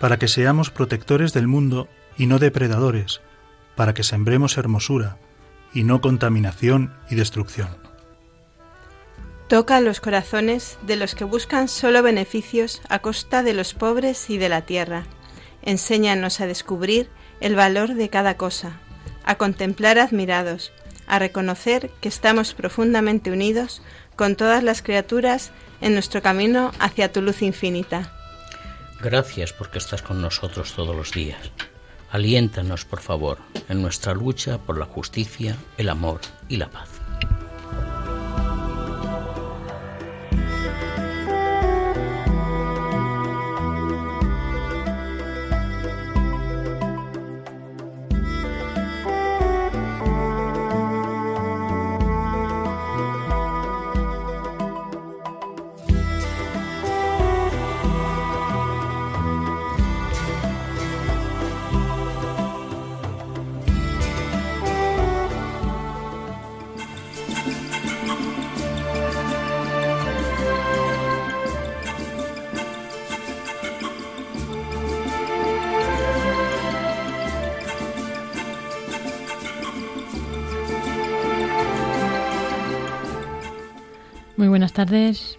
para que seamos protectores del mundo y no depredadores, para que sembremos hermosura y no contaminación y destrucción. Toca los corazones de los que buscan solo beneficios a costa de los pobres y de la tierra. Enséñanos a descubrir el valor de cada cosa, a contemplar admirados, a reconocer que estamos profundamente unidos con todas las criaturas en nuestro camino hacia tu luz infinita. Gracias porque estás con nosotros todos los días. Aliéntanos, por favor, en nuestra lucha por la justicia, el amor y la paz.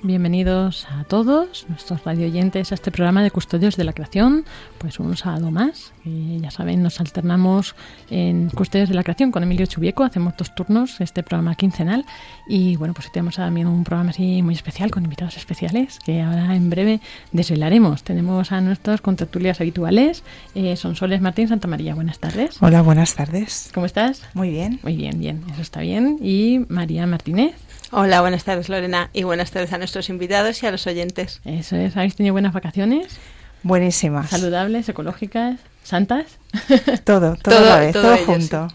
Bienvenidos a todos nuestros radioyentes a este programa de Custodios de la Creación. Pues un sábado más, que ya saben, nos alternamos en Custodios de la Creación con Emilio Chubieco, hacemos dos turnos, este programa quincenal. Y bueno, pues tenemos también un programa así muy especial con invitados especiales que ahora en breve desvelaremos. Tenemos a nuestros contertulias habituales, eh, son Soles Martín Santa María. Buenas tardes. Hola, buenas tardes. ¿Cómo estás? Muy bien. Muy bien, bien, eso está bien. Y María Martínez. Hola, buenas tardes Lorena y buenas tardes a nuestros invitados y a los oyentes. Eso es, ¿habéis tenido buenas vacaciones? Buenísimas. Saludables, ecológicas, santas. Todo, todo, a la vez, todo, junto.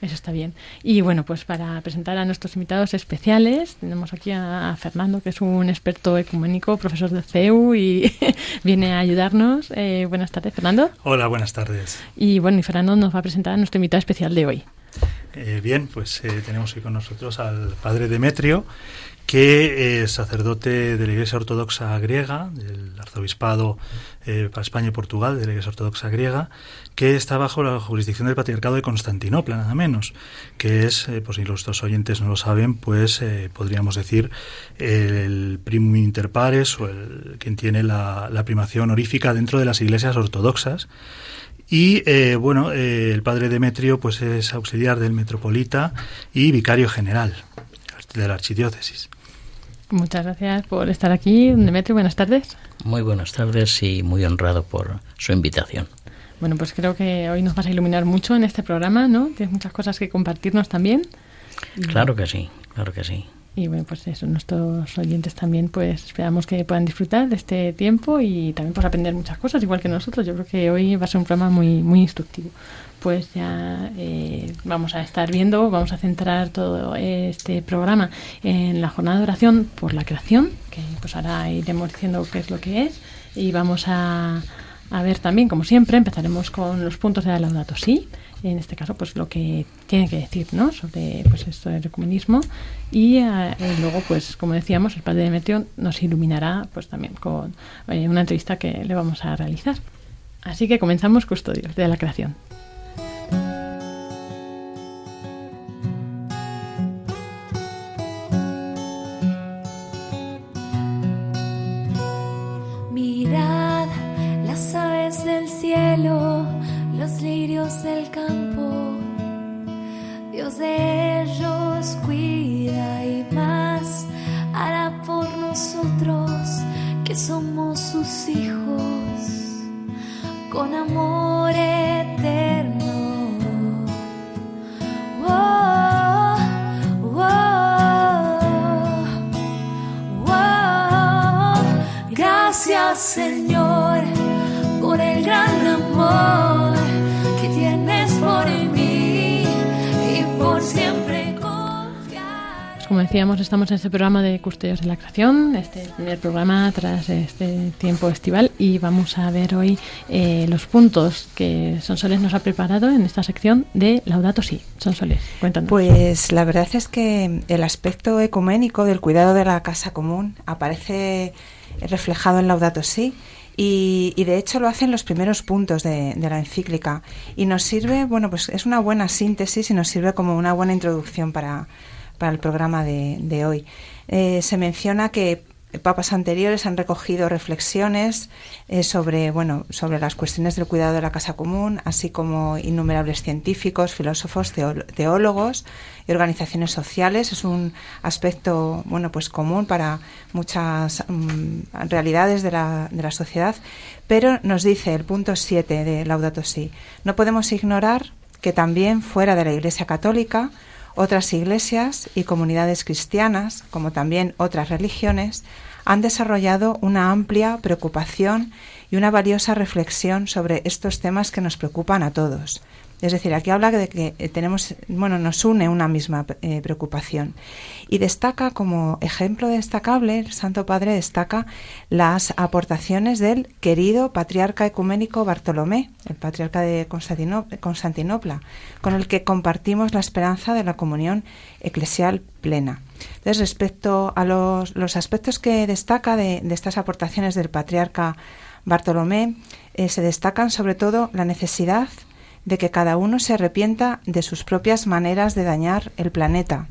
Eso está bien. Y bueno, pues para presentar a nuestros invitados especiales, tenemos aquí a Fernando, que es un experto ecuménico, profesor de CEU y viene a ayudarnos. Eh, buenas tardes, Fernando. Hola, buenas tardes. Y bueno, y Fernando nos va a presentar a nuestro invitado especial de hoy. Eh, bien, pues eh, tenemos hoy con nosotros al padre Demetrio, que es sacerdote de la Iglesia Ortodoxa griega, del arzobispado eh, para España y Portugal, de la Iglesia Ortodoxa griega, que está bajo la jurisdicción del Patriarcado de Constantinopla, nada menos, que es, por si los oyentes no lo saben, pues podríamos decir el primum inter pares o el quien tiene la, primacia honorífica dentro de las iglesias ortodoxas y eh, bueno, eh, el padre Demetrio pues es auxiliar del metropolita y vicario general de la archidiócesis. Muchas gracias por estar aquí, Demetrio. Buenas tardes. Muy buenas tardes y muy honrado por su invitación. Bueno, pues creo que hoy nos vas a iluminar mucho en este programa, ¿no? Tienes muchas cosas que compartirnos también. Claro que sí, claro que sí. Y bueno, pues eso, nuestros oyentes también, pues esperamos que puedan disfrutar de este tiempo y también pues aprender muchas cosas, igual que nosotros. Yo creo que hoy va a ser un programa muy, muy instructivo. Pues ya eh, vamos a estar viendo, vamos a centrar todo este programa en la jornada de oración por la creación, que pues ahora iremos diciendo qué es lo que es y vamos a a ver también, como siempre, empezaremos con los puntos de la Laudato Si, en este caso, pues lo que tiene que decir, ¿no? Sobre pues esto del ecumenismo y, eh, luego, pues como decíamos, el padre Demetrio nos iluminará, pues también con eh, una entrevista que le vamos a realizar. Así que comenzamos custodios de la creación. campo, Dios de ellos cuida y más hará por nosotros que somos sus hijos con amor eterno. Gracias, Señor. Estamos en este programa de Custodios de la Creación, este primer programa tras este tiempo estival y vamos a ver hoy eh, los puntos que Sonsoles nos ha preparado en esta sección de Laudato Si. Sonsoles, cuéntanos. Pues la verdad es que el aspecto ecuménico del cuidado de la casa común aparece reflejado en Laudato Si. Y, de hecho lo hacen los primeros puntos de, de, la encíclica y nos sirve, bueno, pues es una buena síntesis y nos sirve como una buena introducción para, para el programa de, hoy. Eh, se menciona que papas anteriores han recogido reflexiones eh, sobre bueno sobre las cuestiones del cuidado de la casa común así como innumerables científicos filósofos teólogos y organizaciones sociales es un aspecto bueno pues común para muchas mm, realidades de la, de la sociedad pero nos dice el punto 7 de Laudato Si no podemos ignorar que también fuera de la Iglesia Católica otras iglesias y comunidades cristianas, como también otras religiones, han desarrollado una amplia preocupación y una valiosa reflexión sobre estos temas que nos preocupan a todos. Es decir, aquí habla de que eh, tenemos, bueno, nos une una misma eh, preocupación. Y destaca como ejemplo destacable, el Santo Padre destaca las aportaciones del querido patriarca ecuménico Bartolomé, el patriarca de Constantinopla, con el que compartimos la esperanza de la comunión eclesial plena. Entonces, respecto a los, aspectos que destaca de, estas aportaciones del patriarca Bartolomé, eh, se destacan sobre todo la necesidad de que cada uno se arrepienta de sus propias maneras de dañar el planeta,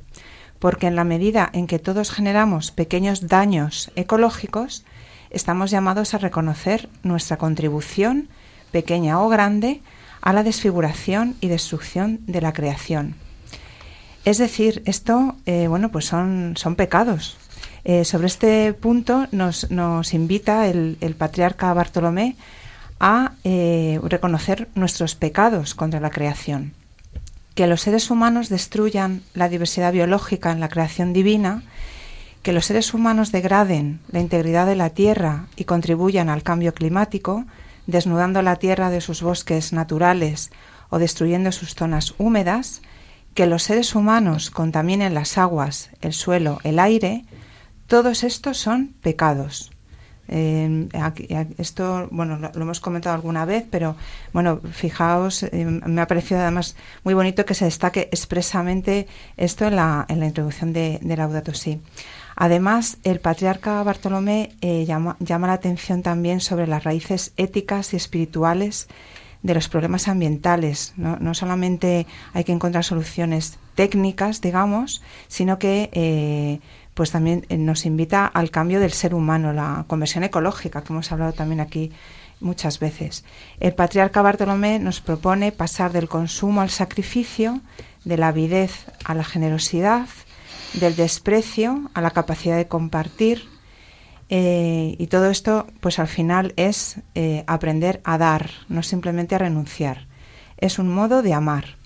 porque en la medida en que todos generamos pequeños daños ecológicos, estamos llamados a reconocer nuestra contribución, pequeña o grande, a la desfiguración y destrucción de la creación. Es decir, esto, eh, bueno, pues son, son pecados. Eh, sobre este punto nos, nos invita el, el patriarca Bartolomé a eh, reconocer nuestros pecados contra la creación. Que los seres humanos destruyan la diversidad biológica en la creación divina, que los seres humanos degraden la integridad de la Tierra y contribuyan al cambio climático, desnudando la Tierra de sus bosques naturales o destruyendo sus zonas húmedas, que los seres humanos contaminen las aguas, el suelo, el aire, todos estos son pecados. Eh, esto, bueno, lo, hemos comentado alguna vez, pero bueno, fijaos, eh, me ha parecido además muy bonito que se destaque expresamente esto en la, en la introducción de, de Laudato Si. Además, el patriarca Bartolomé eh, llama, llama la atención también sobre las raíces éticas y espirituales de los problemas ambientales. No, no solamente hay que encontrar soluciones técnicas, digamos, sino que eh, pues también eh, nos invita al cambio del ser humano, la conversión ecológica, que hemos hablado también aquí muchas veces. El patriarca Bartolomé nos propone pasar del consumo al sacrificio, de la avidez a la generosidad, del desprecio a la capacidad de compartir. Eh, y todo esto, pues al final es eh, aprender a dar, no simplemente a renunciar. Es un modo de amar.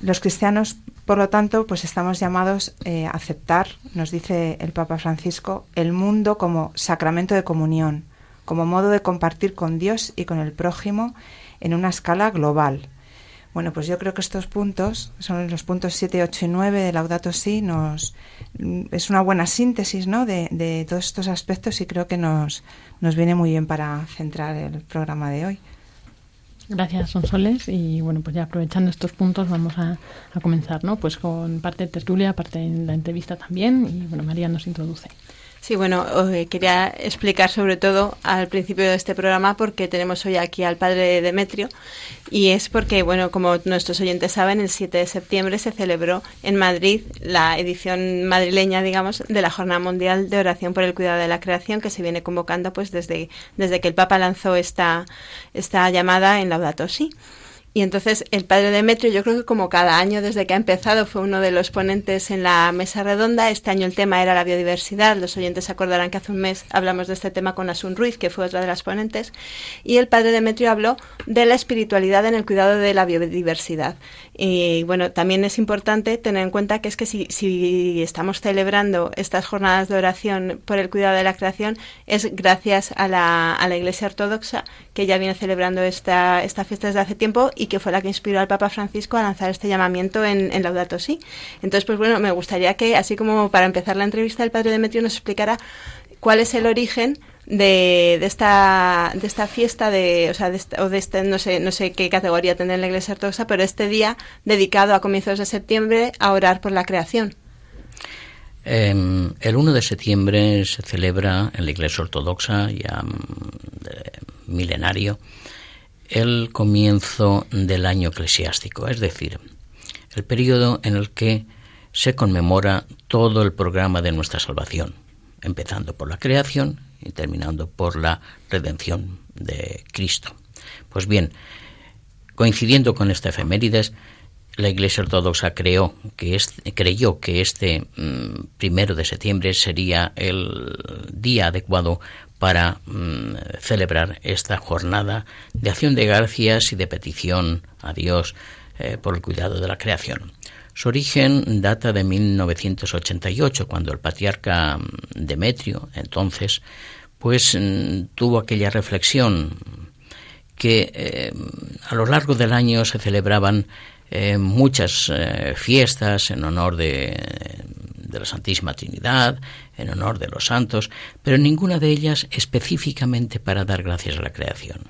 los cristianos por lo tanto, pues estamos llamados eh, a aceptar, nos dice el Papa Francisco, el mundo como sacramento de comunión, como modo de compartir con Dios y con el prójimo en una escala global. Bueno, pues yo creo que estos puntos, son los puntos 7, 8 y 9 de Laudato Si, nos, es una buena síntesis ¿no? de, de todos estos aspectos y creo que nos, nos viene muy bien para centrar el programa de hoy. Gracias, Sonsoles. Y bueno, pues ya aprovechando estos puntos vamos a, a comenzar, ¿no? Pues con parte de tertulia, parte de la entrevista también. Y bueno, María nos introduce. Sí, bueno, eh, quería explicar sobre todo al principio de este programa porque tenemos hoy aquí al padre Demetrio y es porque, bueno, como nuestros oyentes saben, el 7 de septiembre se celebró en Madrid la edición madrileña, digamos, de la Jornada Mundial de Oración por el Cuidado de la Creación que se viene convocando pues desde, desde que el Papa lanzó esta, esta llamada en Laudato Si. Y entonces el padre Demetrio, yo creo que como cada año desde que ha empezado, fue uno de los ponentes en la mesa redonda. Este año el tema era la biodiversidad. Los oyentes se acordarán que hace un mes hablamos de este tema con Asun Ruiz, que fue otra de las ponentes. Y el padre Demetrio habló de la espiritualidad en el cuidado de la biodiversidad. Y bueno, también es importante tener en cuenta que es que si, si estamos celebrando estas jornadas de oración por el cuidado de la creación, es gracias a la, a la Iglesia Ortodoxa, que ya viene celebrando esta, esta fiesta desde hace tiempo y que fue la que inspiró al Papa Francisco a lanzar este llamamiento en, en Laudato Si. Entonces, pues bueno, me gustaría que, así como para empezar la entrevista, el Padre Demetrio nos explicara cuál es el origen de, de, esta de esta fiesta de o sea de o de este no sé no sé qué categoría tendrá la Iglesia ortodoxa pero este día dedicado a comienzos de septiembre a orar por la creación eh, el 1 de septiembre se celebra en la Iglesia ortodoxa ya eh, milenario el comienzo del año eclesiástico es decir el periodo en el que se conmemora todo el programa de nuestra salvación empezando por la creación y terminando por la redención de Cristo. Pues bien, coincidiendo con esta efemérides, la Iglesia Ortodoxa creó que creyó que este mmm, primero de septiembre sería el día adecuado para mmm, celebrar esta jornada de acción de gracias y de petición a Dios eh, por el cuidado de la creación. Su origen data de 1988, cuando el patriarca Demetrio, entonces, pues tuvo aquella reflexión que eh, a lo largo del año se celebraban eh, muchas fiestas en honor de, la Santísima Trinidad, en honor de los santos, pero ninguna de ellas específicamente para dar gracias a la creación.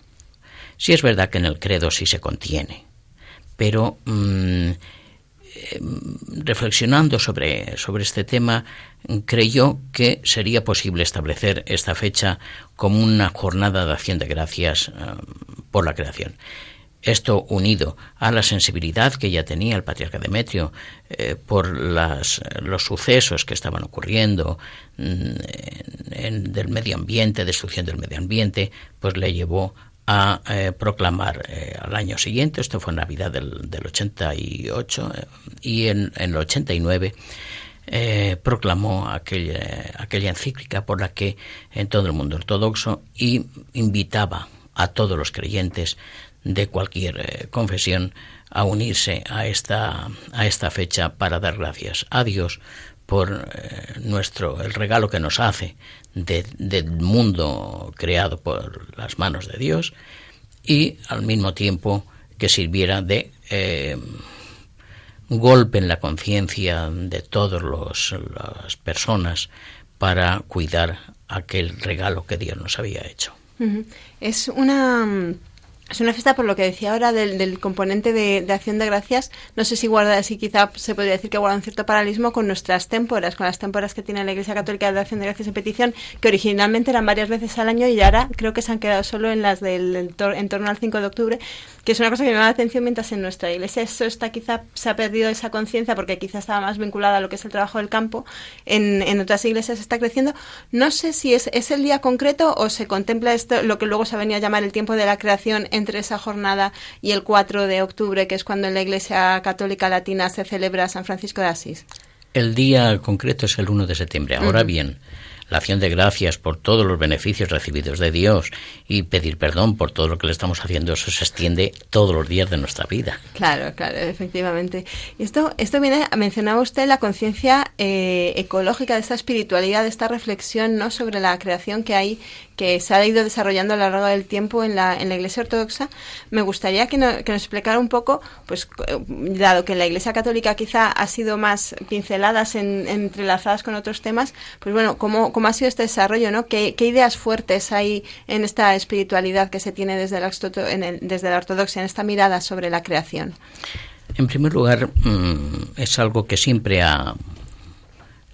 Sí es verdad que en el credo sí se contiene, pero mmm, reflexionando sobre, sobre este tema, creyó que sería posible establecer esta fecha como una jornada de acción de gracias uh, por la creación. Esto unido a la sensibilidad que ya tenía el patriarca Demetrio eh, por las, los sucesos que estaban ocurriendo mm, en, en, del medio ambiente, destrucción del medio ambiente, pues le llevó a eh, proclamar eh, al año siguiente, esto fue en Navidad del, del 88, eh, y en, en, el 89 eh, proclamó aquella, aquella encíclica por la que en todo el mundo ortodoxo y invitaba a todos los creyentes de cualquier eh, confesión a unirse a esta, a esta fecha para dar gracias a Dios por eh, nuestro el regalo que nos hace de, del mundo creado por las manos de Dios y al mismo tiempo que sirviera de eh, golpe en la conciencia de todas las personas para cuidar aquel regalo que Dios nos había hecho. Es una es una fiesta, por lo que decía ahora, del, del componente de, acción de gracias. No sé si guarda, si quizá se podría decir que guarda un cierto paralelismo con nuestras témporas, con las témporas que tiene la Iglesia Católica de acción de gracias y petición, que originalmente eran varias veces al año y ahora creo que se han quedado solo en las del en torno al 5 de octubre, que es una cosa que me llama la atención mientras en nuestra Iglesia eso está quizá se ha perdido esa conciencia porque quizá estaba más vinculada a lo que es el trabajo del campo. En, en otras iglesias está creciendo. No sé si es, es el día concreto o se contempla esto, lo que luego se venía a llamar el tiempo de la creación entre esa jornada y el 4 de octubre, que es cuando en la Iglesia Católica Latina se celebra San Francisco de Asís? El día concreto es el 1 de septiembre. Ahora uh -huh. bien, la acción de gracias por todos los beneficios recibidos de Dios y pedir perdón por todo lo que le estamos haciendo, eso se extiende todos los días de nuestra vida. Claro, claro, efectivamente. Y esto, esto viene, mencionaba usted la conciencia eh, ecológica de esta espiritualidad, de esta reflexión ¿no? sobre la creación que hay que se ha ido desarrollando a lo largo del tiempo en la, en la Iglesia Ortodoxa, me gustaría que, nos explicara un poco, pues dado que la Iglesia Católica quizá ha sido más pinceladas, en, entrelazadas con otros temas, pues bueno, ¿cómo, cómo ha sido este desarrollo? ¿no? ¿Qué, ideas fuertes hay en esta espiritualidad que se tiene desde la, desde la Ortodoxia, en esta mirada sobre la creación? En primer lugar, mm, es algo que siempre ha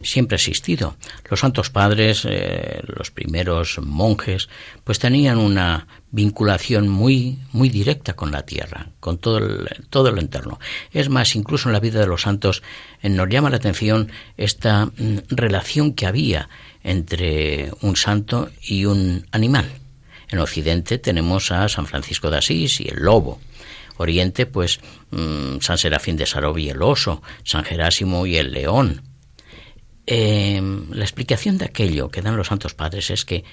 siempre ha existido. Los santos padres, eh, los primeros monjes, pues tenían una vinculación muy muy directa con la tierra, con todo el, todo lo entorno. Es más, incluso en la vida de los santos eh, nos llama la atención esta mm, relación que había entre un santo y un animal. En Occidente tenemos a San Francisco de Asís y el lobo. Oriente, pues mm, San Serafín de Sarovi y el oso, San Jerásimo y el león. Em, la explicación de aquello que dan los santos padres es que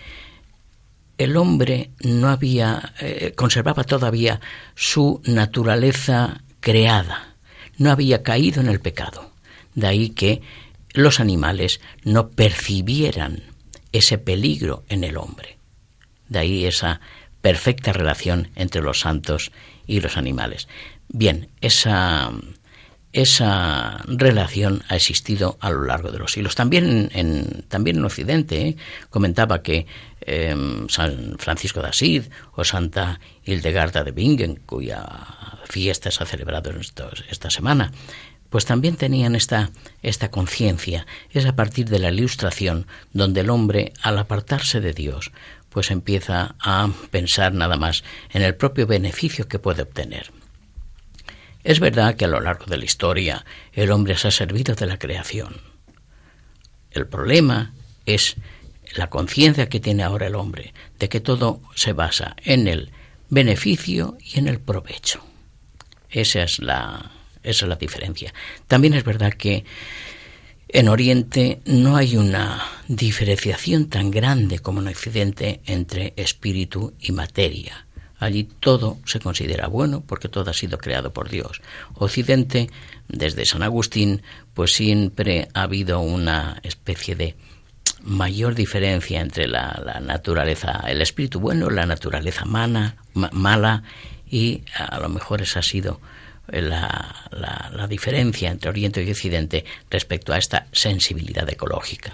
el hombre no había, eh, conservaba todavía su naturaleza creada, no había caído en el pecado. De ahí que los animales no percibieran ese peligro en el hombre. De ahí esa perfecta relación entre los santos y los animales. Bien, esa, esa relación ha existido a lo largo de los siglos. También en, también en Occidente ¿eh? comentaba que em, San Francisco de Asís o Santa Hildegarda de Bingen, cuya fiesta se ha celebrado esta semana, pues también tenían esta, esta conciencia. Es a partir de la ilustración donde el hombre, al apartarse de Dios, pues empieza a pensar nada más en el propio beneficio que puede obtener. Es verdad que a lo largo de la historia el hombre se ha servido de la creación. El problema es la conciencia que tiene ahora el hombre de que todo se basa en el beneficio y en el provecho. Esa es la, esa es la diferencia. También es verdad que en Oriente no hay una diferenciación tan grande como en Occidente entre espíritu y materia. Allí todo se considera bueno porque todo ha sido creado por Dios. Occidente, desde San Agustín, pues siempre ha habido una especie de mayor diferencia entre la, naturaleza, el espíritu bueno, la naturaleza mala, y a lo mejor esa ha sido la, la, diferencia entre Oriente y Occidente respecto a esta sensibilidad ecológica.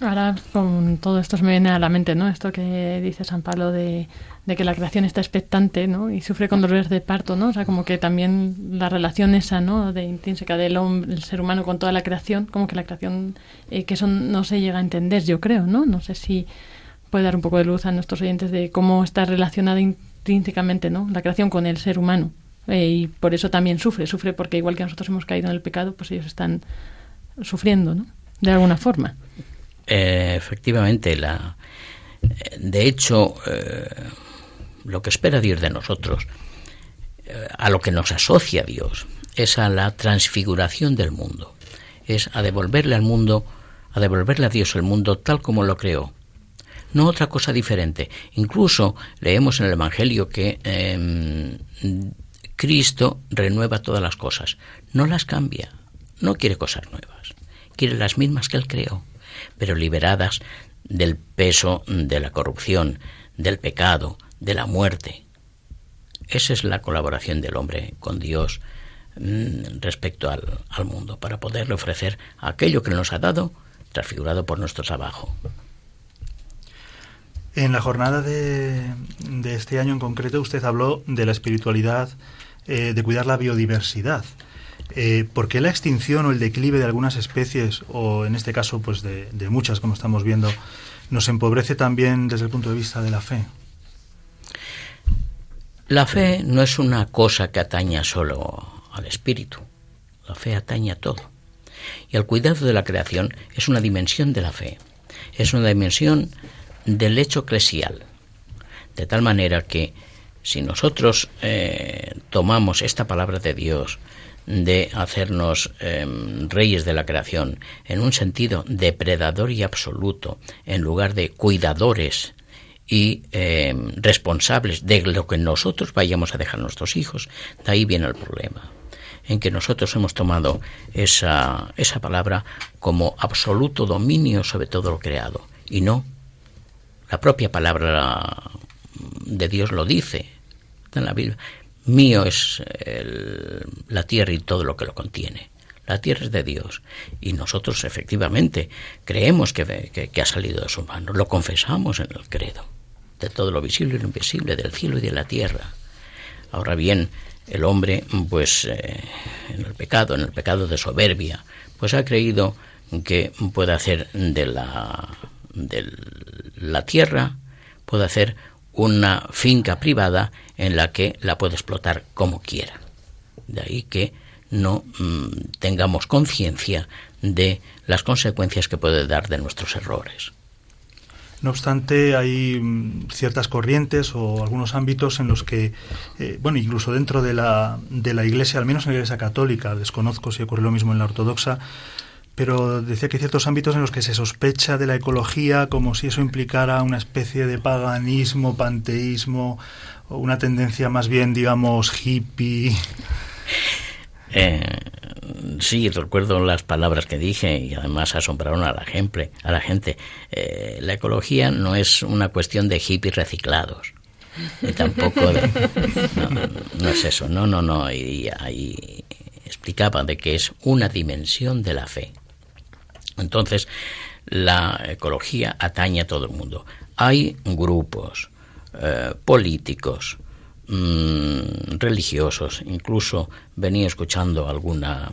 Ahora con todo esto se me viene a la mente, ¿no? Esto que dice San Pablo de, que la creación está expectante, ¿no? Y sufre con dolores de parto, ¿no? O sea, como que también la relación esa, ¿no? De intrínseca del hombre, el ser humano con toda la creación, como que la creación, eh, que eso no se llega a entender, yo creo, ¿no? No sé si puede dar un poco de luz a nuestros oyentes de cómo está relacionada intrínsecamente, ¿no? La creación con el ser humano. Eh, y por eso también sufre, sufre porque igual que nosotros hemos caído en el pecado, pues ellos están sufriendo, ¿no? De alguna forma. Eh, efectivamente, la, de hecho, lo que espera Dios de nosotros, a lo que nos asocia Dios, es a la transfiguración del mundo, es a devolverle al mundo, a devolverle a Dios el mundo tal como lo creó, no otra cosa diferente. Incluso leemos en el Evangelio que em, Cristo renueva todas las cosas, no las cambia, no quiere cosas nuevas, quiere las mismas que Él creó, pero liberadas del peso de la corrupción, del pecado, de la muerte. Esa es la colaboración del hombre con Dios mm, respecto al, mundo, para poderle ofrecer aquello que nos ha dado, transfigurado por nuestro trabajo. En la jornada de, de este año en concreto usted habló de la espiritualidad eh, de cuidar la biodiversidad. Eh, ¿Por qué la extinción o el declive de algunas especies, o en este caso pues de, muchas como estamos viendo, nos empobrece también desde el punto de vista de la fe? La fe no es una cosa que ataña solo al espíritu, la fe atañe a todo. Y el cuidado de la creación es una dimensión de la fe, es una dimensión del hecho eclesial, de tal manera que si nosotros eh, tomamos esta palabra de Dios de hacernos em, reyes de la creación en un sentido depredador y absoluto, en lugar de cuidadores y em, responsables de lo que nosotros vayamos a dejar a nuestros hijos, de ahí viene el problema en que nosotros hemos tomado esa, esa palabra como absoluto dominio sobre todo lo creado y no La propia palabra de Dios lo dice en la Biblia. Mío es la tierra y todo lo que lo contiene. La tierra es de Dios. Y nosotros efectivamente creemos que, que ha salido de su mano. Lo confesamos en el credo. De todo lo visible y lo invisible, del cielo y de la tierra. Ahora bien, el hombre, pues eh, en el pecado, en el pecado de soberbia, pues ha creído que puede hacer de la, de la tierra, puede hacer una finca privada en la que la puede explotar como quiera. De ahí que no mm, tengamos conciencia de las consecuencias que puede dar de nuestros errores. No obstante, hay mm, ciertas corrientes o algunos ámbitos en los que, eh, bueno, incluso dentro de la, de la Iglesia, al menos en la Iglesia católica, desconozco si ocurre lo mismo en la ortodoxa, pero decía que hay ciertos ámbitos en los que se sospecha de la ecología como si eso implicara una especie de paganismo, panteísmo, o una tendencia más bien, digamos, hippie. Eh, sí, recuerdo las palabras que dije y además asombraron a la gente. A la, gente. Eh, la ecología no es una cuestión de hippies reciclados. Y tampoco no, es eso, no, no, no. Y ahí explicaba de que es una dimensión de la fe. Entonces, la ecología atañe a todo el mundo. Hay grupos eh, políticos, mm, religiosos, incluso venía escuchando alguna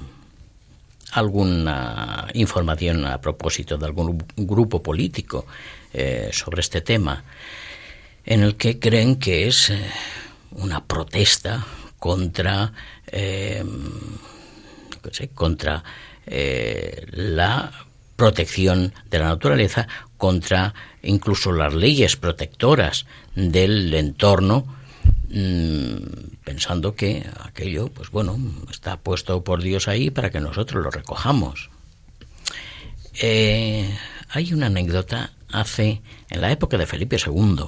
alguna información a propósito de algún grupo político eh, sobre este tema, en el que creen que es eh, una protesta contra, eh, contra la protección de la naturaleza, contra incluso las leyes protectoras del entorno Mm, pensando que aquello, pues bueno, está puesto por Dios ahí para que nosotros lo recojamos. Eh, hay una anécdota hace, en la época de Felipe II,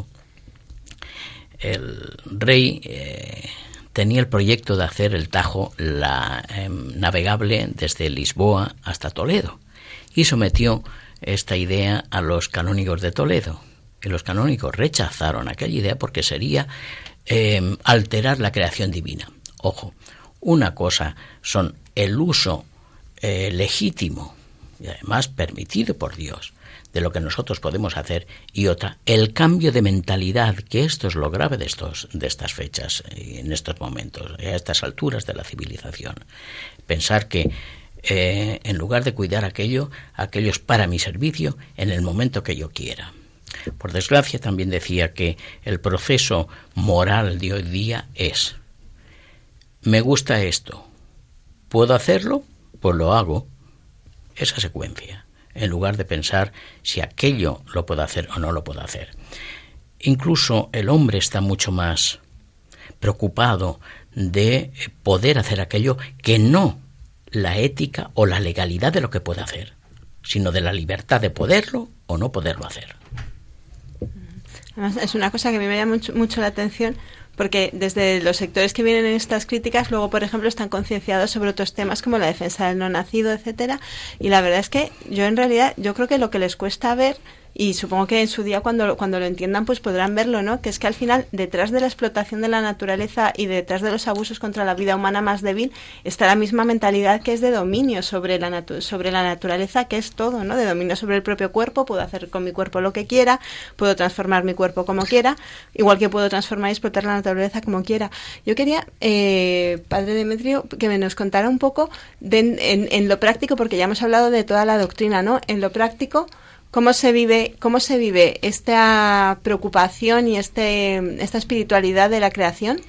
el rey eh, tenía el proyecto de hacer el Tajo la, em, navegable desde Lisboa hasta Toledo y sometió esta idea a los canónigos de Toledo. Y los canónigos rechazaron aquella idea porque sería Em, alterar la creación divina. Ojo, una cosa son el uso eh, legítimo y además permitido por Dios de lo que nosotros podemos hacer y otra el cambio de mentalidad que esto es lo grave de estos de estas fechas y en estos momentos a estas alturas de la civilización pensar que eh, en lugar de cuidar aquello aquello es para mi servicio en el momento que yo quiera por desgracia, también decía que el proceso moral de hoy día es, me gusta esto, ¿puedo hacerlo? Pues lo hago. Esa secuencia, en lugar de pensar si aquello lo puedo hacer o no lo puedo hacer. Incluso el hombre está mucho más preocupado de poder hacer aquello que no la ética o la legalidad de lo que puede hacer, sino de la libertad de poderlo o no poderlo hacer es una cosa que me llama mucho, mucho la atención porque desde los sectores que vienen en estas críticas luego por ejemplo están concienciados sobre otros temas como la defensa del no nacido etcétera y la verdad es que yo en realidad yo creo que lo que les cuesta ver y supongo que en su día cuando, cuando lo entiendan pues podrán verlo, ¿no? Que es que al final detrás de la explotación de la naturaleza y detrás de los abusos contra la vida humana más débil está la misma mentalidad que es de dominio sobre la, sobre la naturaleza, que es todo, ¿no? De dominio sobre el propio cuerpo, puedo hacer con mi cuerpo lo que quiera, puedo transformar mi cuerpo como quiera, igual que puedo transformar y explotar la naturaleza como quiera. Yo quería, eh, Padre Demetrio, que me nos contara un poco en, en lo práctico, porque ya hemos hablado de toda la doctrina, ¿no? En lo práctico, cómo se vive cómo se vive esta preocupación y este esta espiritualidad de la creación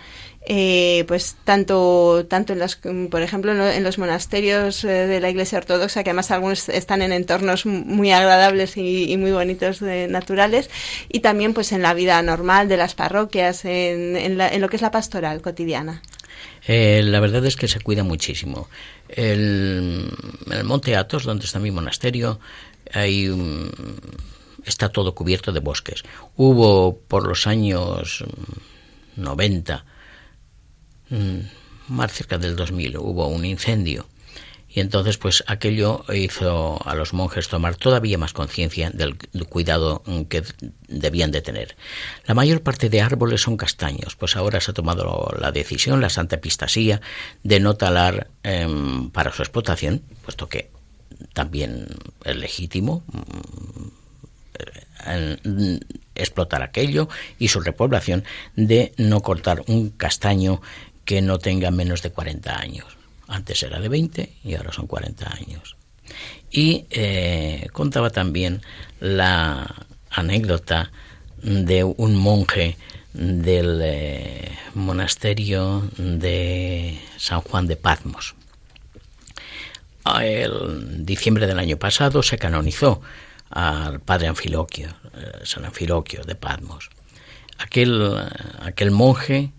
eh, pues tanto tanto en las por ejemplo en los monasterios eh, de la Iglesia Ortodoxa que además algunos están en entornos muy agradables y, muy bonitos naturales y también pues en la vida normal de las parroquias en, en, lo que es la pastoral cotidiana. Eh, la verdad es que se cuida muchísimo. El, el Monte Athos, donde está mi monasterio, hay está todo cubierto de bosques. Hubo por los años 90, mm, más cerca del 2000, hubo un incendio Y entonces, pues aquello hizo a los monjes tomar todavía más conciencia del cuidado que debían de tener. La mayor parte de árboles son castaños, pues ahora se ha tomado la decisión, la Santa Epistasía, de no talar em, para su explotación, puesto que también es legítimo mm, explotar aquello y su repoblación de no cortar un castaño que no tenga menos de 40 años. Antes era de 20 y ahora son 40 años. Y eh, contaba también la anécdota de un monje del eh, monasterio de San Juan de Patmos. El diciembre del año pasado se canonizó al padre Anfiloquio, eh, San Anfiloquio de Patmos. Aquel, aquel monje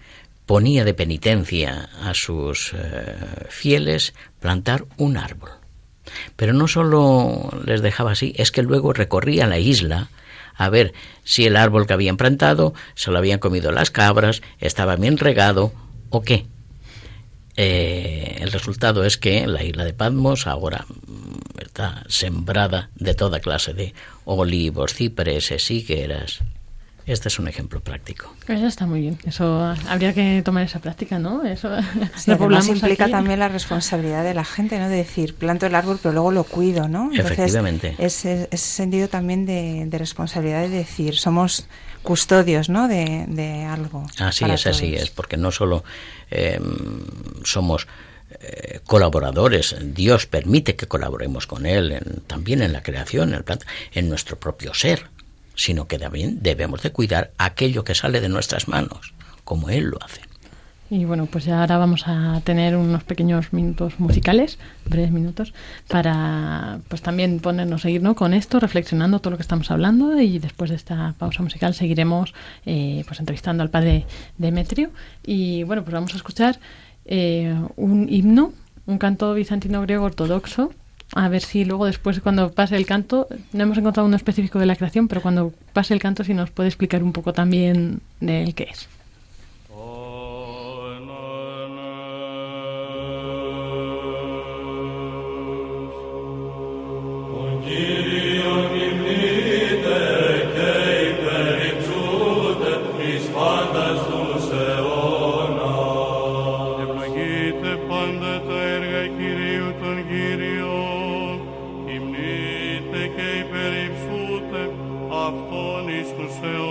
ponía de penitencia a sus eh, fieles plantar un árbol. Pero no solo les dejaba así, es que luego recorría la isla a ver si el árbol que habían plantado se lo habían comido las cabras, estaba bien regado o qué. Eh, el resultado es que la isla de Patmos ahora mm, está sembrada de toda clase de olivos, cipreses, higueras. Este es un ejemplo práctico. Eso está muy bien. Eso habría que tomar esa práctica, ¿no? Eso sí, implica también la responsabilidad de la gente, ¿no? De decir, planto el árbol, pero luego lo cuido, ¿no? Efectivamente. Ese, ese sentido también de, responsabilidad de decir, somos custodios, ¿no? De, algo. Así es, así es, porque no solo em, somos eh, colaboradores, Dios permite que colaboremos con Él también en la creación, en, el en nuestro propio ser sino que también debemos de cuidar aquello que sale de nuestras manos, como Él lo hace. Y bueno, pues ahora vamos a tener unos pequeños minutos musicales, breves minutos, para pues también ponernos seguir con esto, reflexionando todo lo que estamos hablando y después de esta pausa musical seguiremos eh, pues entrevistando al padre Demetrio y bueno, pues vamos a escuchar eh, un himno, un canto bizantino griego ortodoxo a ver si luego después cuando pase el canto, no hemos encontrado uno específico de la creación, pero cuando pase el canto si nos puede explicar un poco también del qué es. Oh, yourself.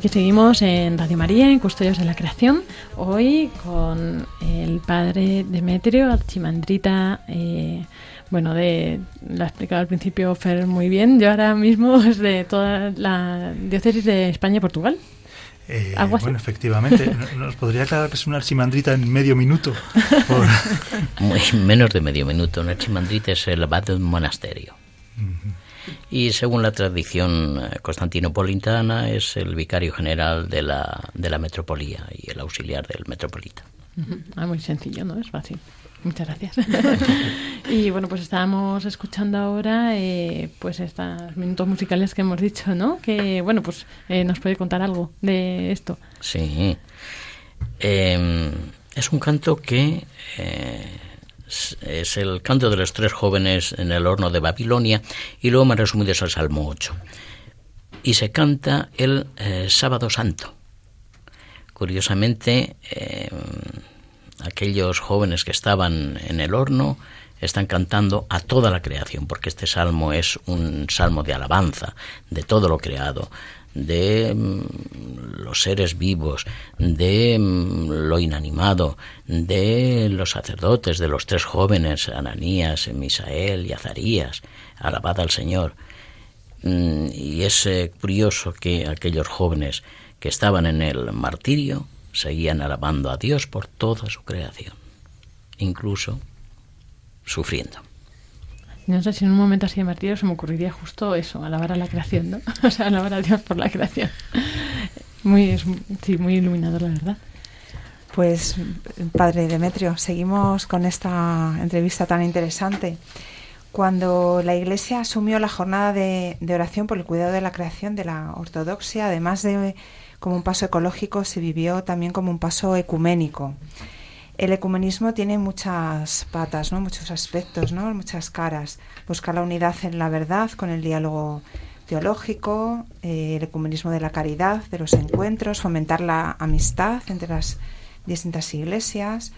Aquí seguimos en Radio María, en Custodios de la Creación, hoy con el padre Demetrio, archimandrita, eh, bueno, de, lo ha explicado al principio Fer muy bien, yo ahora mismo es de toda la diócesis de España y Portugal. Eh, bueno, efectivamente. ¿Nos podría aclarar que es una archimandrita en medio minuto? menos de medio minuto. Una archimandrita es el abad de un monasterio y según la tradición eh, constantinopolitana es el vicario general de la, de la metropolía y el auxiliar del metropolita. Ah, muy sencillo, ¿no? Es fácil. Muchas gracias. y bueno, pues estábamos escuchando ahora eh, pues estos minutos musicales que hemos dicho, ¿no? Que bueno, pues eh, nos puede contar algo de esto. Sí. Em, es un canto que es el canto de los tres jóvenes en el horno de Babilonia y luego más resumido es el Salmo 8. Y se canta el eh, sábado santo. Curiosamente, eh, aquellos jóvenes que estaban en el horno están cantando a toda la creación, porque este salmo es un salmo de alabanza de todo lo creado, de mm, los seres vivos, de mm, lo inanimado, de los sacerdotes, de los tres jóvenes, Ananías, Misael y Azarías, alabad al Señor. Mm, y es eh, curioso que aquellos jóvenes que estaban en el martirio seguían alabando a Dios por toda su creación, incluso sufriendo. No sé si en un momento así de martirio se me ocurriría justo eso, alabar a la creación, ¿no? O sea, alabar a Dios por la creación. Muy, sí, muy iluminador, la verdad. Pues, Padre Demetrio, seguimos con esta entrevista tan interesante. Cuando la Iglesia asumió la jornada de, de, oración por el cuidado de la creación de la ortodoxia, además de como un paso ecológico, se vivió también como un paso ecuménico el ecumenismo tiene muchas patas, ¿no? muchos aspectos, ¿no? muchas caras. Buscar la unidad en la verdad con el diálogo teológico, eh, el ecumenismo de la caridad, de los encuentros, fomentar la amistad entre las distintas iglesias,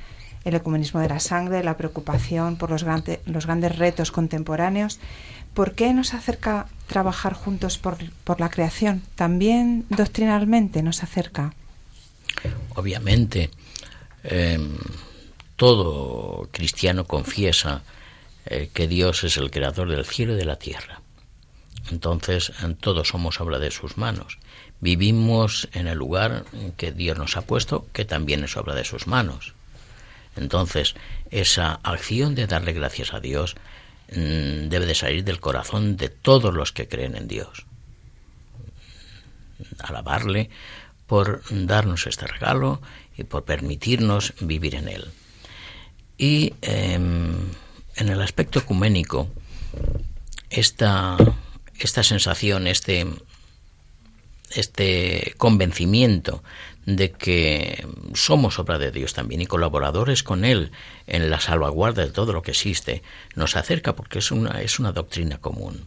el ecumenismo de la sangre, la preocupación por los, los grandes retos contemporáneos. ¿Por qué nos acerca trabajar juntos por, por la creación? También doctrinalmente nos acerca. Obviamente Em, todo cristiano confiesa eh, que Dios es el creador del cielo y de la tierra. Entonces, todos somos obra de sus manos. Vivimos en el lugar que Dios nos ha puesto, que también es obra de sus manos. Entonces, esa acción de darle gracias a Dios mm, debe de salir del corazón de todos los que creen en Dios. Alabarle por darnos este regalo y por permitirnos vivir en él. Y em, en el aspecto ecuménico, esta, esta sensación, este, este convencimiento de que somos obra de Dios también y colaboradores con Él en la salvaguarda de todo lo que existe, nos acerca porque es una, es una doctrina común.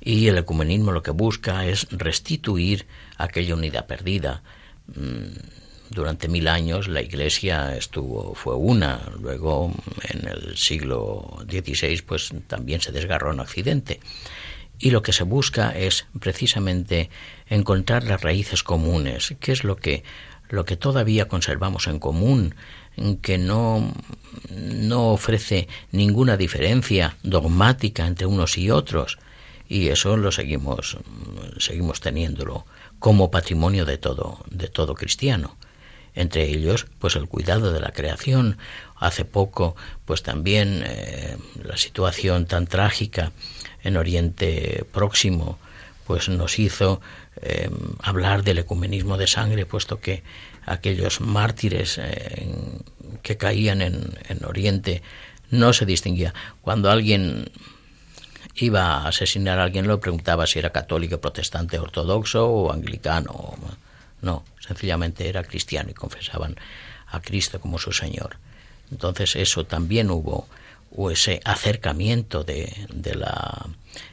Y el ecumenismo lo que busca es restituir aquella unidad perdida, mm, durante mil años la Iglesia estuvo fue una, luego en el siglo XVI pues también se desgarró en Occidente. Y lo que se busca es precisamente encontrar las raíces comunes, que es lo que lo que todavía conservamos en común, que no, no ofrece ninguna diferencia dogmática entre unos y otros, y eso lo seguimos, seguimos teniéndolo como patrimonio de todo, de todo cristiano. Entre ellos, pues el cuidado de la creación. Hace poco, pues también eh, la situación tan trágica en Oriente Próximo, pues nos hizo eh, hablar del ecumenismo de sangre, puesto que aquellos mártires eh, que caían en, en, Oriente no se distinguía. Cuando alguien iba a asesinar a alguien, lo preguntaba si era católico, protestante, ortodoxo o anglicano. No, sencillamente era cristiano y confesaban a Cristo como su Señor. Entonces eso también hubo o ese acercamiento de, de la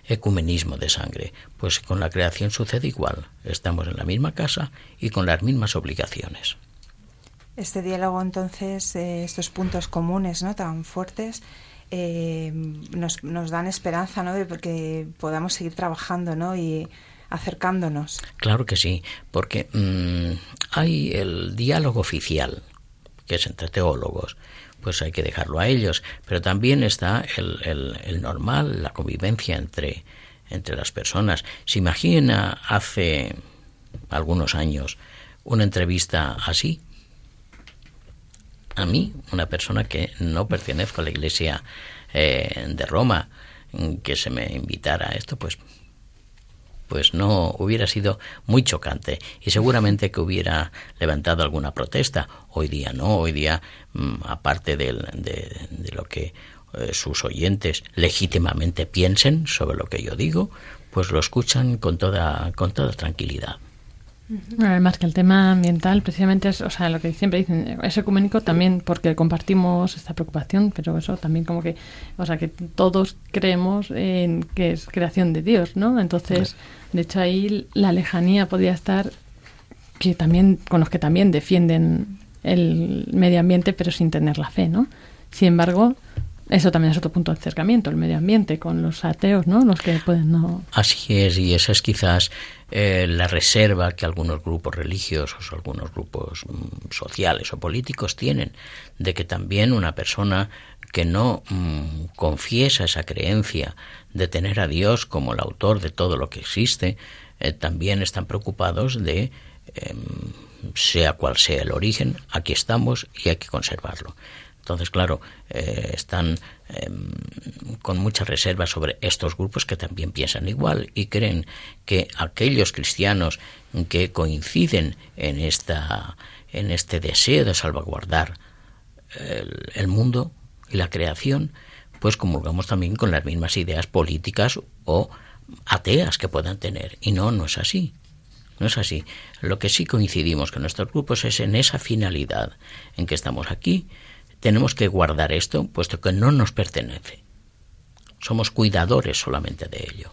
ecumenismo de sangre. Pues con la creación sucede igual. Estamos en la misma casa y con las mismas obligaciones. Este diálogo, entonces, eh, estos puntos comunes no tan fuertes, eh, nos, nos, dan esperanza ¿no? de que podamos seguir trabajando ¿no? y acercándonos. Claro que sí, porque mmm, hay el diálogo oficial, que es entre teólogos, pues hay que dejarlo a ellos. Pero también está el, el, el normal, la convivencia entre, entre las personas. Se imagina hace algunos años una entrevista así. A mí, una persona que no pertenezco a la iglesia eh, de Roma, que se me invitara a esto, pues pues no hubiera sido muy chocante y seguramente que hubiera levantado alguna protesta. Hoy día no, hoy día, mm, aparte de, de, lo que eh, sus oyentes legítimamente piensen sobre lo que yo digo, pues lo escuchan con toda, con toda tranquilidad. Además que el tema ambiental precisamente es, o sea, lo que siempre dicen, es ecuménico también porque compartimos esta preocupación, pero eso también como que, o sea, que todos creemos en que es creación de Dios, ¿no? Entonces, de hecho ahí la lejanía podría estar que también con los que también defienden el medio ambiente pero sin tener la fe, ¿no? Sin embargo, eso también es otro punto de acercamiento, el medio ambiente, con los ateos, ¿no? Los que pueden no. Así es, y esa es quizás eh, la reserva que algunos grupos religiosos, algunos grupos mm, sociales o políticos tienen, de que también una persona que no mm, confiesa esa creencia de tener a Dios como el autor de todo lo que existe, eh, también están preocupados de, em, sea cual sea el origen, aquí estamos y hay que conservarlo. Entonces, claro, eh, están em, con muchas reservas sobre estos grupos que también piensan igual y creen que aquellos cristianos que coinciden en, esta, en este deseo de salvaguardar el, el mundo y la creación, pues comulgamos también con las mismas ideas políticas o ateas que puedan tener. Y no, no es así. No es así. Lo que sí coincidimos con nuestros grupos es en esa finalidad, en que estamos aquí, tenemos que guardar esto, puesto que no nos pertenece. Somos cuidadores solamente de ello.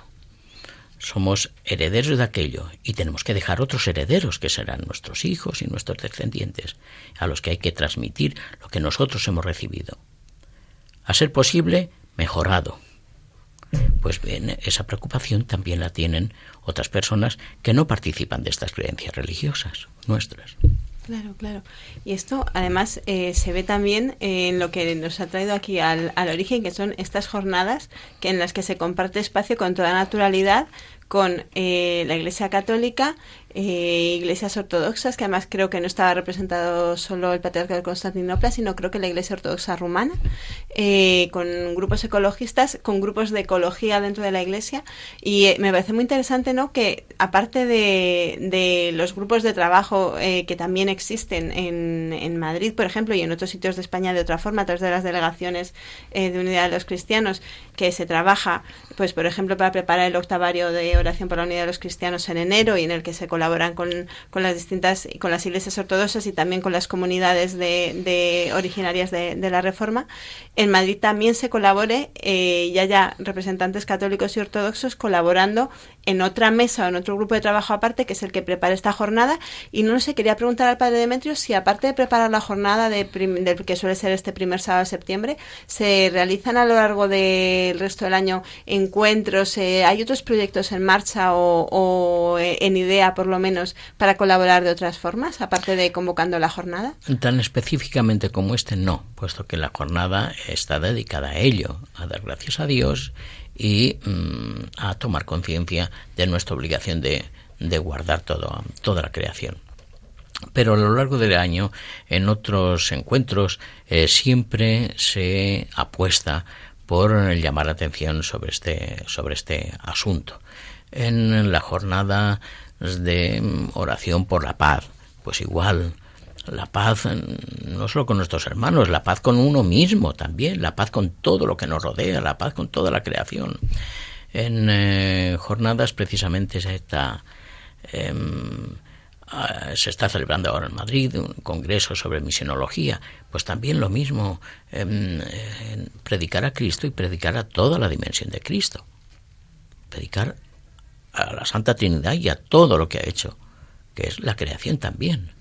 Somos herederos de aquello y tenemos que dejar otros herederos que serán nuestros hijos y nuestros descendientes, a los que hay que transmitir lo que nosotros hemos recibido. A ser posible, mejorado. Pues bien, esa preocupación también la tienen otras personas que no participan de estas creencias religiosas nuestras. Claro, claro. Y esto además eh, se ve también en lo que nos ha traído aquí al, al, origen, que son estas jornadas que en las que se comparte espacio con toda naturalidad con eh, la Iglesia Católica eh, iglesias ortodoxas, que además creo que no estaba representado solo el patriarca de Constantinopla, sino creo que la Iglesia Ortodoxa rumana, eh, con grupos ecologistas, con grupos de ecología dentro de la Iglesia. Y eh, me parece muy interesante ¿no? que, aparte de, de los grupos de trabajo que también existen en, en, Madrid, por ejemplo, y en otros sitios de España de otra forma, a través de las delegaciones de unidad de los cristianos, que se trabaja, pues por ejemplo, para preparar el octavario de oración por la unidad de los cristianos en enero y en el que se colabora colaboran con, con, las distintas, con las iglesias ortodoxas y también con las comunidades de, de originarias de, de, la Reforma. En Madrid también se colabore, eh, y haya representantes católicos y ortodoxos colaborando en otra mesa o en otro grupo de trabajo aparte, que es el que prepara esta jornada. Y no sé, quería preguntar al padre Demetrio si aparte de preparar la jornada de que suele ser este primer sábado de septiembre, se realizan a lo largo del resto del año encuentros, eh, hay otros proyectos en marcha o, eh, en idea por lo menos para colaborar de otras formas, aparte de convocando la jornada. Tan específicamente como este no, puesto que la jornada está dedicada a ello, a dar gracias a Dios y mm, a tomar conciencia de nuestra obligación de, de guardar todo, toda la creación. Pero a lo largo del año, en otros encuentros, eh, siempre se apuesta por llamar la atención sobre este, sobre este asunto. En la jornada de oración por la paz, pues igual, la paz no solo con nuestros hermanos, la paz con uno mismo también, la paz con todo lo que nos rodea, la paz con toda la creación. En eh, jornadas precisamente se está, em, ah, se está celebrando ahora en Madrid un congreso sobre misionología, pues también lo mismo, em, predicar a Cristo y predicar a toda la dimensión de Cristo, predicar a la Santa Trinidad y a todo lo que ha hecho, que es la creación también.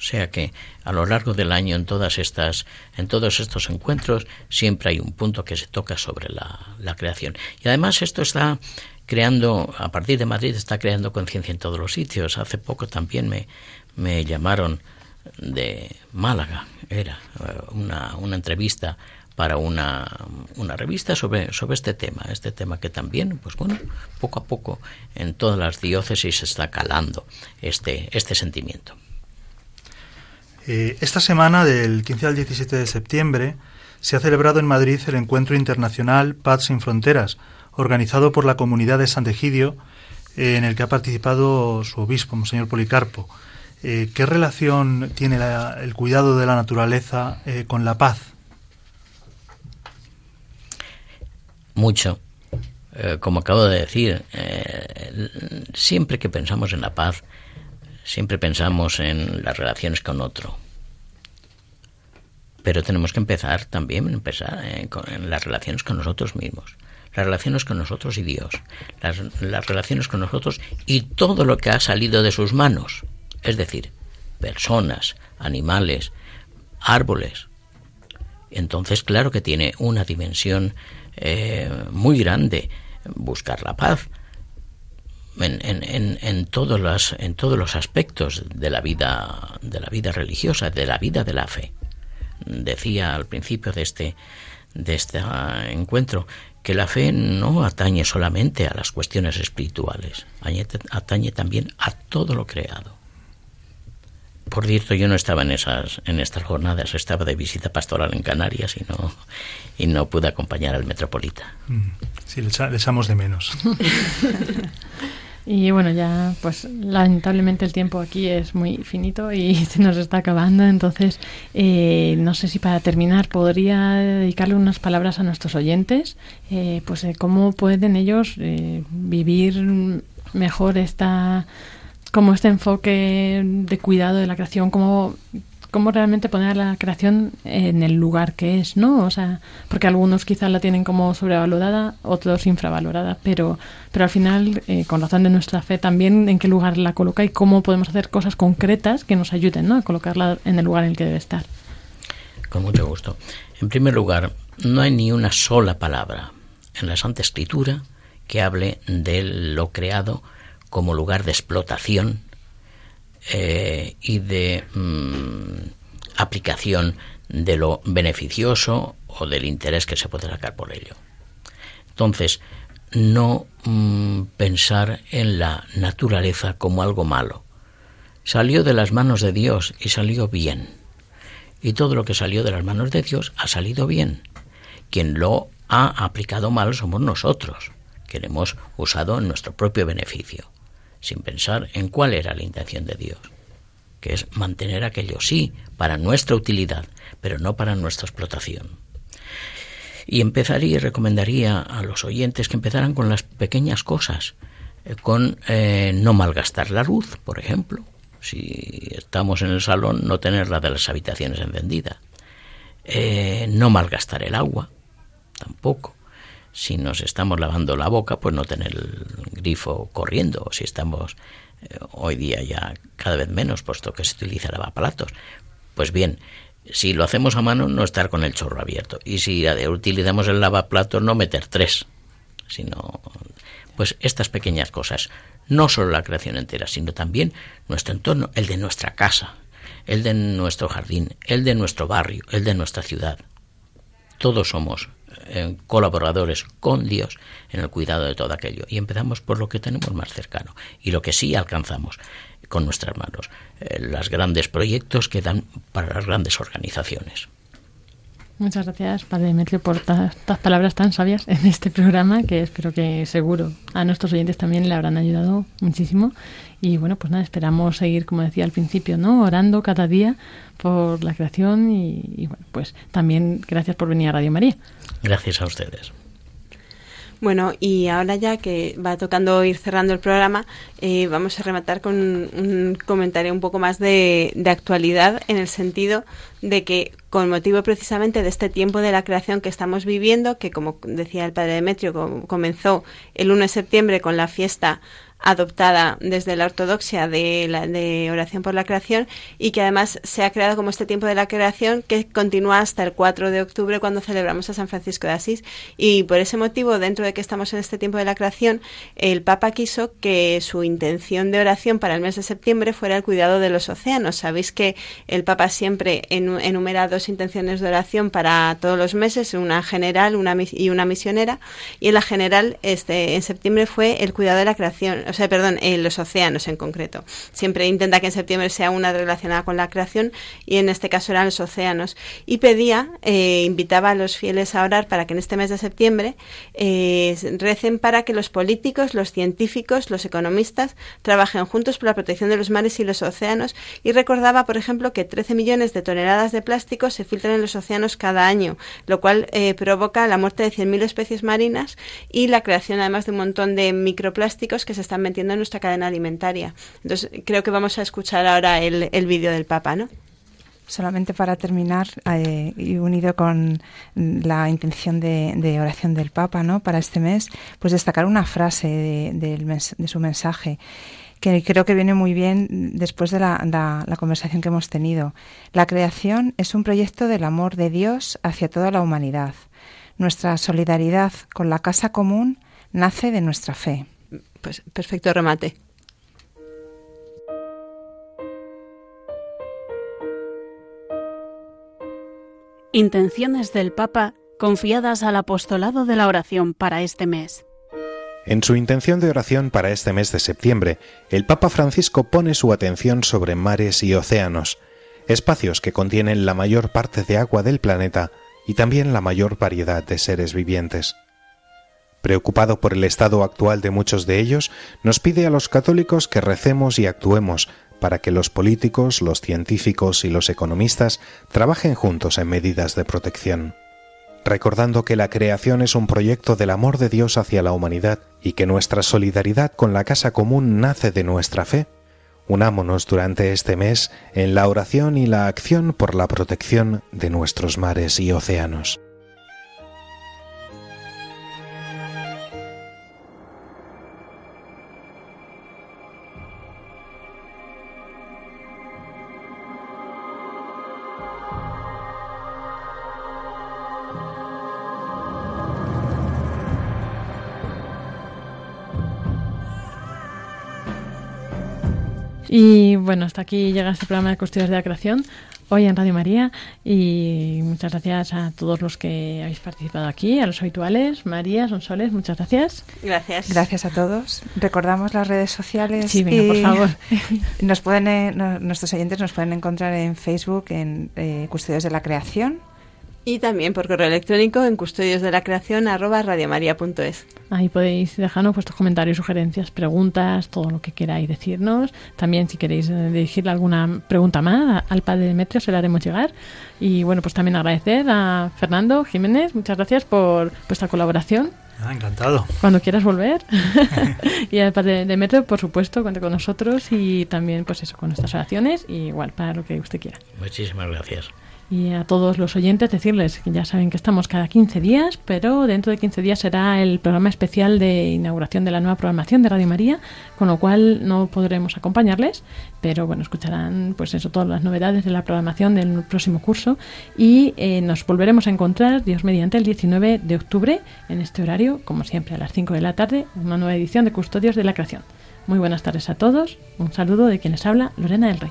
O sea que a lo largo del año en todas estas, en todos estos encuentros siempre hay un punto que se toca sobre la, creación. Y además esto está creando, a partir de Madrid está creando conciencia en todos los sitios. Hace poco también me, me llamaron de Málaga, era eh, una, una entrevista para una, una, revista sobre, sobre este tema, este tema que también, pues bueno, poco a poco en todas las diócesis está calando este, este sentimiento. Eh, esta semana, del 15 al 17 de septiembre, se ha celebrado en Madrid el Encuentro Internacional Paz sin Fronteras, organizado por la comunidad de San Egidio, eh, en el que ha participado su obispo, Monseñor Policarpo. Eh, ¿Qué relación tiene el cuidado de la naturaleza con la paz? Mucho. como acabo de decir, siempre que pensamos en la paz, siempre pensamos en las relaciones con otro. Pero tenemos que empezar también empezar en, las relaciones con nosotros mismos, las relaciones con nosotros y Dios, las, las relaciones con nosotros y todo lo que ha salido de sus manos, es decir, personas, animales, árboles. Entonces, claro que tiene una dimensión eh, muy grande buscar la paz, en, en, todos los, en todos los aspectos de la vida de la vida religiosa, de la vida de la fe. Decía al principio de este de este encuentro que la fe no atañe solamente a las cuestiones espirituales, atañe también a todo lo creado. Por cierto, yo no estaba en esas en estas jornadas, estaba de visita pastoral en Canarias y no y no pude acompañar al metropolita. Mm, sí, le echamos de menos. Y bueno, ya pues lamentablemente el tiempo aquí es muy finito y se nos está acabando, entonces eh, no sé si para terminar podría dedicarle unas palabras a nuestros oyentes, eh, pues cómo pueden ellos eh, vivir mejor esta como este enfoque de cuidado de la creación, cómo cómo realmente poner la creación en el lugar que es, ¿no? O sea, porque algunos quizás la tienen como sobrevalorada, otros infravalorada, pero, pero al final, eh, con razón de nuestra fe, también en qué lugar la coloca y cómo podemos hacer cosas concretas que nos ayuden, ¿no? A colocarla en el lugar en el que debe estar. Con mucho gusto. En primer lugar, no hay ni una sola palabra en la Santa Escritura que hable de lo creado como lugar de explotación eh, y de mm, aplicación de lo beneficioso o del interés que se puede sacar por ello. Entonces, no mm, pensar en la naturaleza como algo malo. Salió de las manos de Dios y salió bien. Y todo lo que salió de las manos de Dios ha salido bien. Quien lo ha aplicado mal somos nosotros, que lo hemos usado en nuestro propio beneficio sin pensar en cuál era la intención de Dios, que es mantener aquello, sí, para nuestra utilidad, pero no para nuestra explotación. Y empezaría y recomendaría a los oyentes que empezaran con las pequeñas cosas, eh, con eh, no malgastar la luz, por ejemplo. Si estamos en el salón, no tener la de las habitaciones encendida. Eh, no malgastar el agua, tampoco. Si nos estamos lavando la boca, pues no tener el grifo corriendo, si estamos eh, hoy día ya cada vez menos, puesto que se utiliza lavaplatos. Pues bien, si lo hacemos a mano, no estar con el chorro abierto. Y si utilizamos el lavaplatos, no meter tres, sino pues estas pequeñas cosas, no solo la creación entera, sino también nuestro entorno, el de nuestra casa, el de nuestro jardín, el de nuestro barrio, el de nuestra ciudad. Todos somos eh, colaboradores con Dios en el cuidado de todo aquello. Y empezamos por lo que tenemos más cercano y lo que sí alcanzamos con nuestras manos. Eh, los grandes proyectos que dan para las grandes organizaciones. Muchas gracias, Padre Demetrio, por estas palabras tan sabias en este programa, que espero que seguro a nuestros oyentes también le habrán ayudado muchísimo. Y bueno, pues nada, esperamos seguir, como decía al principio, ¿no? Orando cada día por la creación y, y bueno, pues también gracias por venir a Radio María. Gracias a ustedes. Bueno, y ahora ya que va tocando ir cerrando el programa, eh, vamos a rematar con un comentario un poco más de, de, actualidad en el sentido de que con motivo precisamente de este tiempo de la creación que estamos viviendo, que como decía el padre Demetrio, comenzó el 1 de septiembre con la fiesta adoptada desde la ortodoxia de, la, de oración por la creación y que además se ha creado como este tiempo de la creación que continúa hasta el 4 de octubre cuando celebramos a San Francisco de Asís. Y por ese motivo, dentro de que estamos en este tiempo de la creación, el Papa quiso que su intención de oración para el mes de septiembre fuera el cuidado de los océanos. Sabéis que el Papa siempre enumera dos intenciones de oración para todos los meses, una general una, y una misionera, y en la general este, en septiembre fue el cuidado de la creación o sea, perdón, en los océanos en concreto. Siempre intenta que en septiembre sea una relacionada con la creación y en este caso eran los océanos. Y pedía, eh, invitaba a los fieles a orar para que en este mes de septiembre eh, recen para que los políticos, los científicos, los economistas trabajen juntos por la protección de los mares y los océanos y recordaba, por ejemplo, que 13 millones de toneladas de plástico se filtran en los océanos cada año, lo cual eh, provoca la muerte de 100.000 especies marinas y la creación además de un montón de microplásticos que se están metiendo en nuestra cadena alimentaria. Entonces, creo que vamos a escuchar ahora el, el vídeo del Papa, ¿no? Solamente para terminar, eh, y unido con la intención de, oración del Papa ¿no? para este mes, pues destacar una frase de, su mensaje que creo que viene muy bien después de la, conversación que hemos tenido. La creación es un proyecto del amor de Dios hacia toda la humanidad. Nuestra solidaridad con la casa común nace de nuestra fe. Pues perfecto remate. Intenciones del Papa confiadas al apostolado de la oración para este mes. En su intención de oración para este mes de septiembre, el Papa Francisco pone su atención sobre mares y océanos, espacios que contienen la mayor parte de agua del planeta y también la mayor variedad de seres vivientes. Preocupado por el estado actual de muchos de ellos, nos pide a los católicos que recemos y actuemos para que los políticos, los científicos y los economistas trabajen juntos en medidas de protección. Recordando que la creación es un proyecto del amor de Dios hacia la humanidad y que nuestra solidaridad con la casa común nace de nuestra fe, unámonos durante este mes en la oración y la acción por la protección de nuestros mares y océanos. Y bueno, hasta aquí llega este programa de Custodios de la Creación, hoy en Radio María. Y muchas gracias a todos los que habéis participado aquí, a los habituales. María, Sonsoles, muchas gracias. Gracias. Gracias a todos. Recordamos las redes sociales. Sí, venga, por favor. Nos pueden, eh, nuestros oyentes nos pueden encontrar en Facebook en eh, Custodios de la Creación y también por correo electrónico en custodios de la creación arroba radiomaria.es. Ahí podéis dejarnos vuestros comentarios, sugerencias, preguntas, todo lo que queráis decirnos. También si queréis eh, dirigirle alguna pregunta más al padre Demetrio se la haremos llegar. Y bueno, pues también agradecer a Fernando Jiménez, muchas gracias por vuestra colaboración. Ah, encantado. Cuando quieras volver. y al padre Demetrio, por supuesto, cuente con nosotros y también pues eso, con nuestras oraciones y igual para lo que usted quiera. Muchísimas gracias. Y a todos los oyentes decirles que ya saben que estamos cada 15 días, pero dentro de 15 días será el programa especial de inauguración de la nueva programación de Radio María, con lo cual no podremos acompañarles, pero bueno, escucharán pues eso, todas las novedades de la programación del próximo curso y eh, nos volveremos a encontrar, Dios mediante, el 19 de octubre en este horario, como siempre, a las 5 de la tarde, una nueva edición de Custodios de la Creación. Muy buenas tardes a todos, un saludo de quienes habla Lorena del Rey.